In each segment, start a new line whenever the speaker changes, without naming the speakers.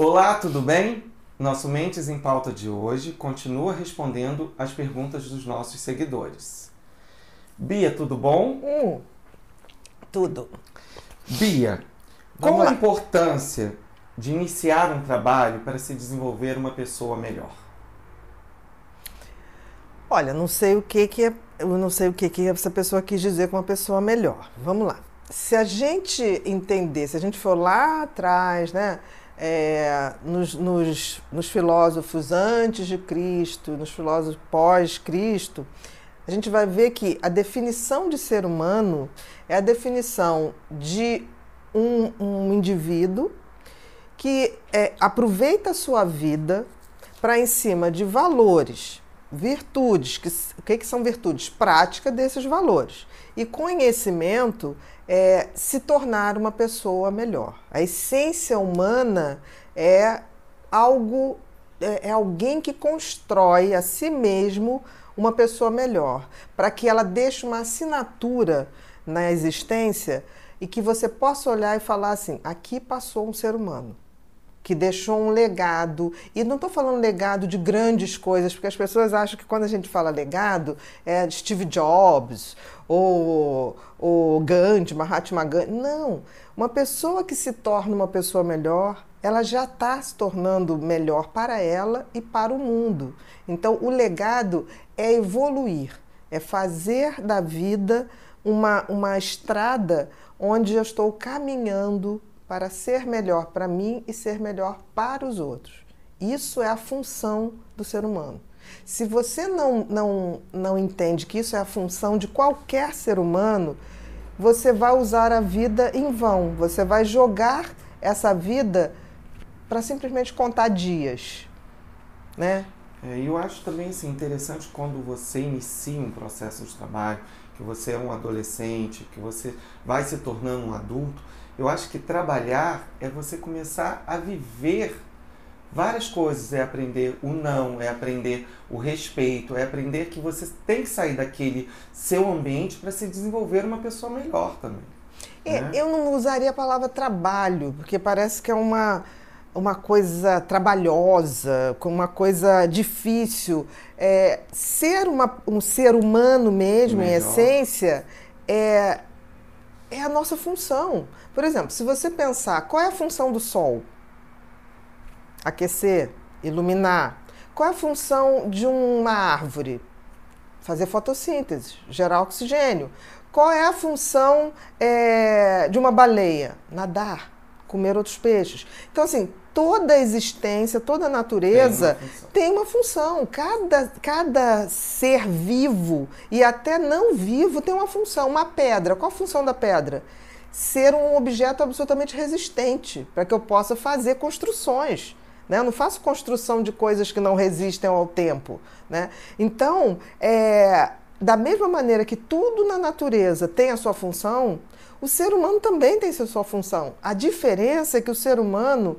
Olá, tudo bem? Nosso Mentes em Pauta de hoje continua respondendo as perguntas dos nossos seguidores. Bia, tudo bom?
Hum, tudo.
Bia,
Vamos
qual a
lá.
importância de iniciar um trabalho para se desenvolver uma pessoa melhor?
Olha, não sei o que que é, eu não sei o que que essa pessoa quis dizer com uma pessoa melhor. Vamos lá. Se a gente entender, se a gente for lá atrás, né, é, nos, nos, nos filósofos antes de Cristo, nos filósofos pós-Cristo, a gente vai ver que a definição de ser humano é a definição de um, um indivíduo que é, aproveita a sua vida para, em cima de valores, virtudes, que, o que, que são virtudes? Prática desses valores. E conhecimento é se tornar uma pessoa melhor. A essência humana é algo, é, é alguém que constrói a si mesmo uma pessoa melhor, para que ela deixe uma assinatura na existência e que você possa olhar e falar assim: aqui passou um ser humano que deixou um legado. E não estou falando legado de grandes coisas, porque as pessoas acham que quando a gente fala legado é Steve Jobs ou, ou Gandhi, Mahatma Gandhi. Não. Uma pessoa que se torna uma pessoa melhor, ela já está se tornando melhor para ela e para o mundo. Então, o legado é evoluir, é fazer da vida uma, uma estrada onde eu estou caminhando para ser melhor para mim e ser melhor para os outros. Isso é a função do ser humano. Se você não, não, não entende que isso é a função de qualquer ser humano, você vai usar a vida em vão. Você vai jogar essa vida para simplesmente contar dias, né?
É, eu acho também assim, interessante quando você inicia um processo de trabalho, que você é um adolescente, que você vai se tornando um adulto. Eu acho que trabalhar é você começar a viver várias coisas. É aprender o não, é aprender o respeito, é aprender que você tem que sair daquele seu ambiente para se desenvolver uma pessoa melhor também.
É,
né?
Eu não usaria a palavra trabalho, porque parece que é uma, uma coisa trabalhosa, uma coisa difícil. É, ser uma, um ser humano mesmo, em
Melhor.
essência, é, é a nossa função. Por exemplo, se você pensar qual é a função do Sol? Aquecer, iluminar. Qual é a função de uma árvore? Fazer fotossíntese, gerar oxigênio. Qual é a função é, de uma baleia? Nadar, comer outros peixes. Então, assim, toda a existência, toda a natureza
Tem uma função.
tem uma função. Cada, cada ser vivo e até não vivo tem uma função. Uma pedra, qual a função da pedra? Ser um objeto absolutamente resistente, para que eu possa fazer construções. Né? Eu não faço construção de coisas que não resistem ao tempo. Né? Então, é, da mesma maneira que tudo na natureza tem a sua função, o ser humano também tem sua função. A diferença é que o ser humano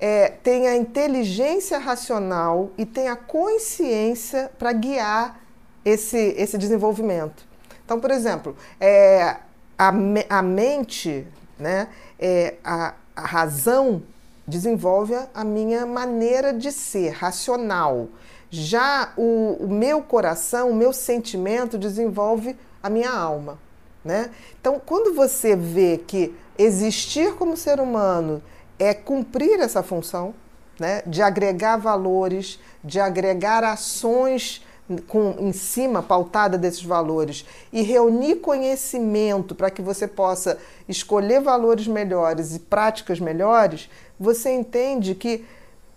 é, tem a inteligência racional e tem a consciência para guiar esse, esse desenvolvimento. Então, por exemplo, é, a, a mente, né, é, a, a razão desenvolve a- a minha maneira de ser, racional. Já o, o meu coração, o meu sentimento desenvolve a minha alma. Né? Então, quando você vê que existir como ser humano é cumprir essa função, né, de agregar valores, de agregar ações com, em cima, pautada desses valores, e reunir conhecimento para que você possa escolher valores melhores e práticas melhores, você entende que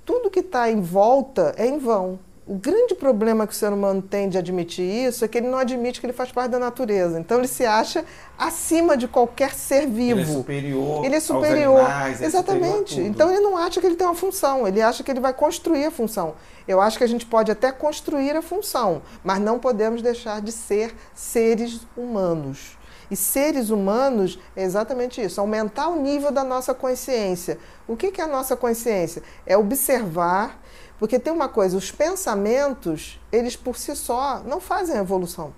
tudo que está em volta é em vão. O grande problema que o ser humano tem de admitir isso é que ele não admite que ele faz parte da natureza. Então ele se acha acima de qualquer ser vivo.
Ele é superior,
Ele é superior.
animais, é
Exatamente.
superior a tudo.
então ele não acha que ele tem uma função, ele acha que ele vai construir a função. Eu acho que a gente pode até construir a função, mas não podemos deixar de ser seres humanos. E seres humanos é exatamente isso, aumentar o nível da nossa consciência. O que é a nossa consciência? É observar, porque tem uma coisa, os pensamentos, eles por si só não fazem evolução.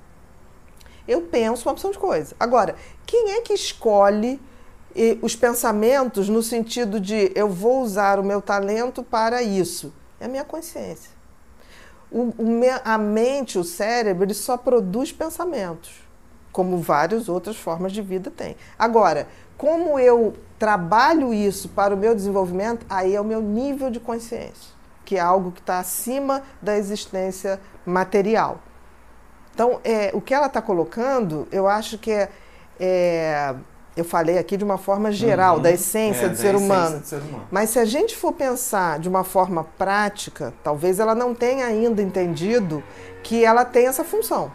Eu penso uma opção de coisa. Agora, quem é que escolhe os pensamentos no sentido de eu vou usar o meu talento para isso. É a minha consciência. O, o, a mente, o cérebro, ele só produz pensamentos, como várias outras formas de vida tem. Agora, como eu trabalho isso para o meu desenvolvimento, aí é o meu nível de consciência, que é algo que está acima da existência material. Então, é, o que ela está colocando, eu acho que é, é eu falei aqui de uma forma geral, uhum. da, essência, é, do, ser essência do ser humano. Mas se a gente for pensar de uma forma prática, talvez ela não tenha ainda entendido que ela tem essa função.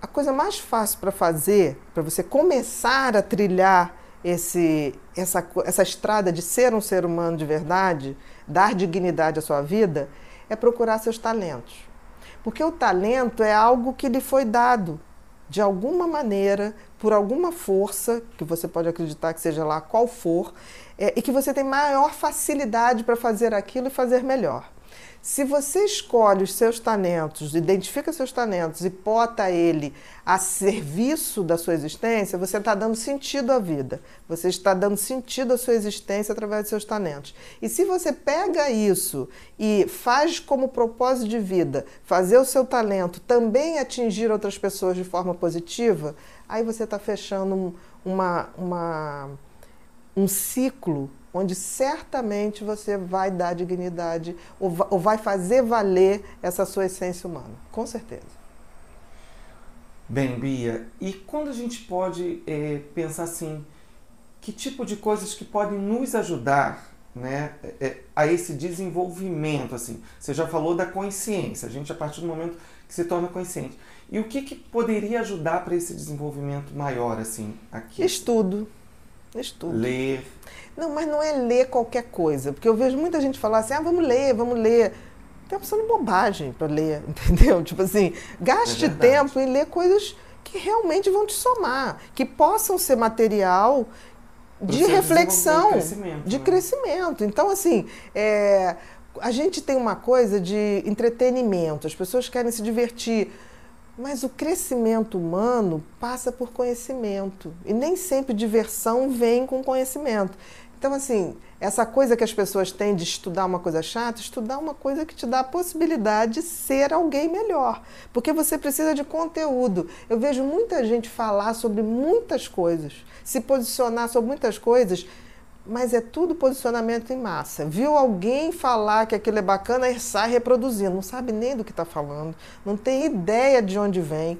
A coisa mais fácil para fazer, para você começar a trilhar esse, essa, essa estrada de ser um ser humano de verdade, dar dignidade à sua vida, é procurar seus talentos. Porque o talento é algo que lhe foi dado de alguma maneira, por alguma força, que você pode acreditar que seja lá qual for, é, e que você tem maior facilidade para fazer aquilo e fazer melhor. Se você escolhe os seus talentos, identifica seus talentos e bota ele a serviço da sua existência, você está dando sentido à vida. Você está dando sentido à sua existência através dos seus talentos. E se você pega isso e faz como propósito de vida fazer o seu talento também atingir outras pessoas de forma positiva, aí você está fechando uma, uma, um ciclo onde certamente você vai dar dignidade ou vai fazer valer essa sua essência humana, com certeza.
Bem, Bia, e quando a gente pode é, pensar assim, que tipo de coisas que podem nos ajudar né, é, a esse desenvolvimento? Assim, você já falou da consciência, a gente a partir do momento que se torna consciente. E o que, que poderia ajudar para esse desenvolvimento maior assim aqui?
Estudo. Estudo.
Ler.
Não, mas não é ler qualquer coisa, porque eu vejo muita gente falar assim: ah, vamos ler, vamos ler. Tem opção de bobagem para ler, entendeu? Tipo assim, gaste é tempo em ler coisas que realmente vão te somar, que possam ser material de reflexão, crescimento, de né? crescimento. Então, assim, é, a gente tem uma coisa de entretenimento, as pessoas querem se divertir. Mas o crescimento humano passa por conhecimento. E nem sempre diversão vem com conhecimento. Então, assim, essa coisa que as pessoas têm de estudar uma coisa chata, estudar uma coisa que te dá a possibilidade de ser alguém melhor. Porque você precisa de conteúdo. Eu vejo muita gente falar sobre muitas coisas, se posicionar sobre muitas coisas, mas é tudo posicionamento em massa. Viu alguém falar que aquilo é bacana e sai reproduzindo, não sabe nem do que está falando, não tem ideia de onde vem.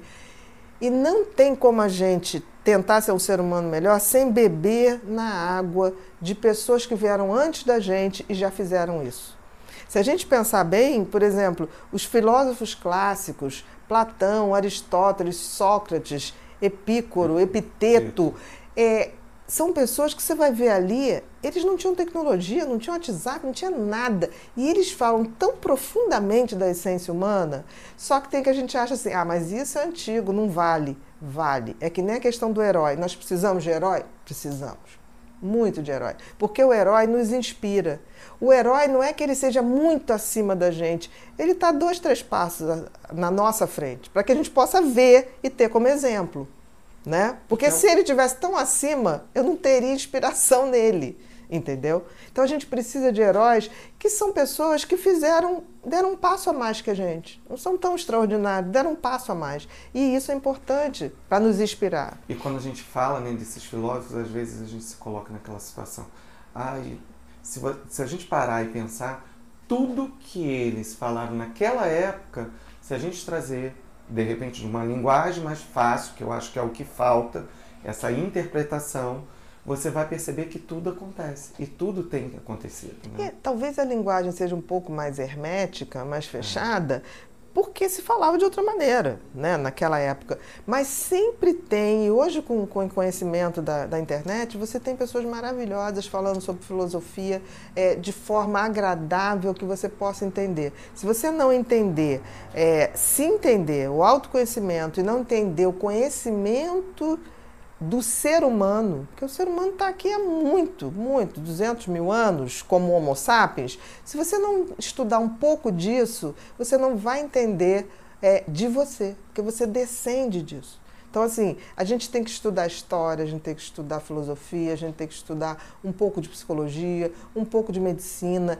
E não tem como a gente tentar ser um ser humano melhor sem beber na água de pessoas que vieram antes da gente e já fizeram isso. Se a gente pensar bem, por exemplo, os filósofos clássicos, Platão, Aristóteles, Sócrates, Epícoro, Epiteto, é, são pessoas que você vai ver ali, eles não tinham tecnologia, não tinham WhatsApp, não tinha nada. E eles falam tão profundamente da essência humana, só que tem que a gente acha assim, ah, mas isso é antigo, não vale. Vale. É que nem a questão do herói. Nós precisamos de herói? Precisamos. Muito de herói. Porque o herói nos inspira. O herói não é que ele seja muito acima da gente, ele está dois, três passos na nossa frente, para que a gente possa ver e ter como exemplo. Né? Porque então... se ele tivesse tão acima, eu não teria inspiração nele entendeu? Então a gente precisa de heróis que são pessoas que fizeram, deram um passo a mais que a gente. Não são tão extraordinários, deram um passo a mais. E isso é importante para nos inspirar.
E quando a gente fala né, desses filósofos, às vezes a gente se coloca naquela situação. Ai, se, se a gente parar e pensar, tudo que eles falaram naquela época, se a gente trazer, de repente, de uma linguagem mais fácil, que eu acho que é o que falta, essa interpretação você vai perceber que tudo acontece e tudo tem que acontecer. Né?
E, talvez a linguagem seja um pouco mais hermética, mais fechada, é. Porque se falava de outra maneira, né, naquela época. Mas sempre tem, e hoje com, o conhecimento da, da internet, você tem pessoas maravilhosas falando sobre filosofia é, de forma agradável que você possa entender. Se você não entender, é, se entender o autoconhecimento e não entender o conhecimento do ser humano, porque o ser humano está aqui há muito, muito, 200 mil anos, como Homo sapiens. Se você não estudar um pouco disso, você não vai entender é, de você, porque você descende disso. Então, assim, a gente tem que estudar história, a gente tem que estudar filosofia, a gente tem que estudar um pouco de psicologia, um pouco de medicina,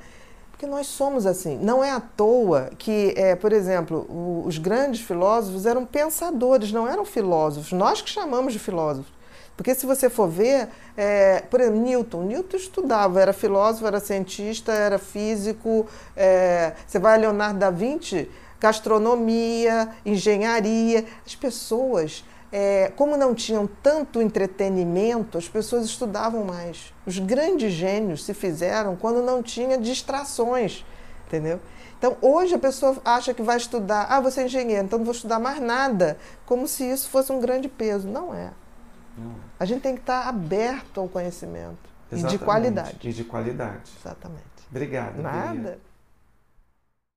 porque nós somos assim. Não é à toa que, é, por exemplo, o, os grandes filósofos eram pensadores, não eram filósofos. Nós que chamamos de filósofos. Porque se você for ver, é, por exemplo, Newton, Newton estudava, era filósofo, era cientista, era físico. É, você vai a Leonardo da Vinci, gastronomia, engenharia. As pessoas, é, como não tinham tanto entretenimento, as pessoas estudavam mais. Os grandes gênios se fizeram quando não tinha distrações, entendeu? Então, hoje a pessoa acha que vai estudar, ah, você é engenheiro, então não vou estudar mais nada, como se isso fosse um grande peso. Não é. A gente tem que estar aberto ao conhecimento. Exatamente. E de qualidade.
E de qualidade.
Exatamente.
Obrigado.
Nada.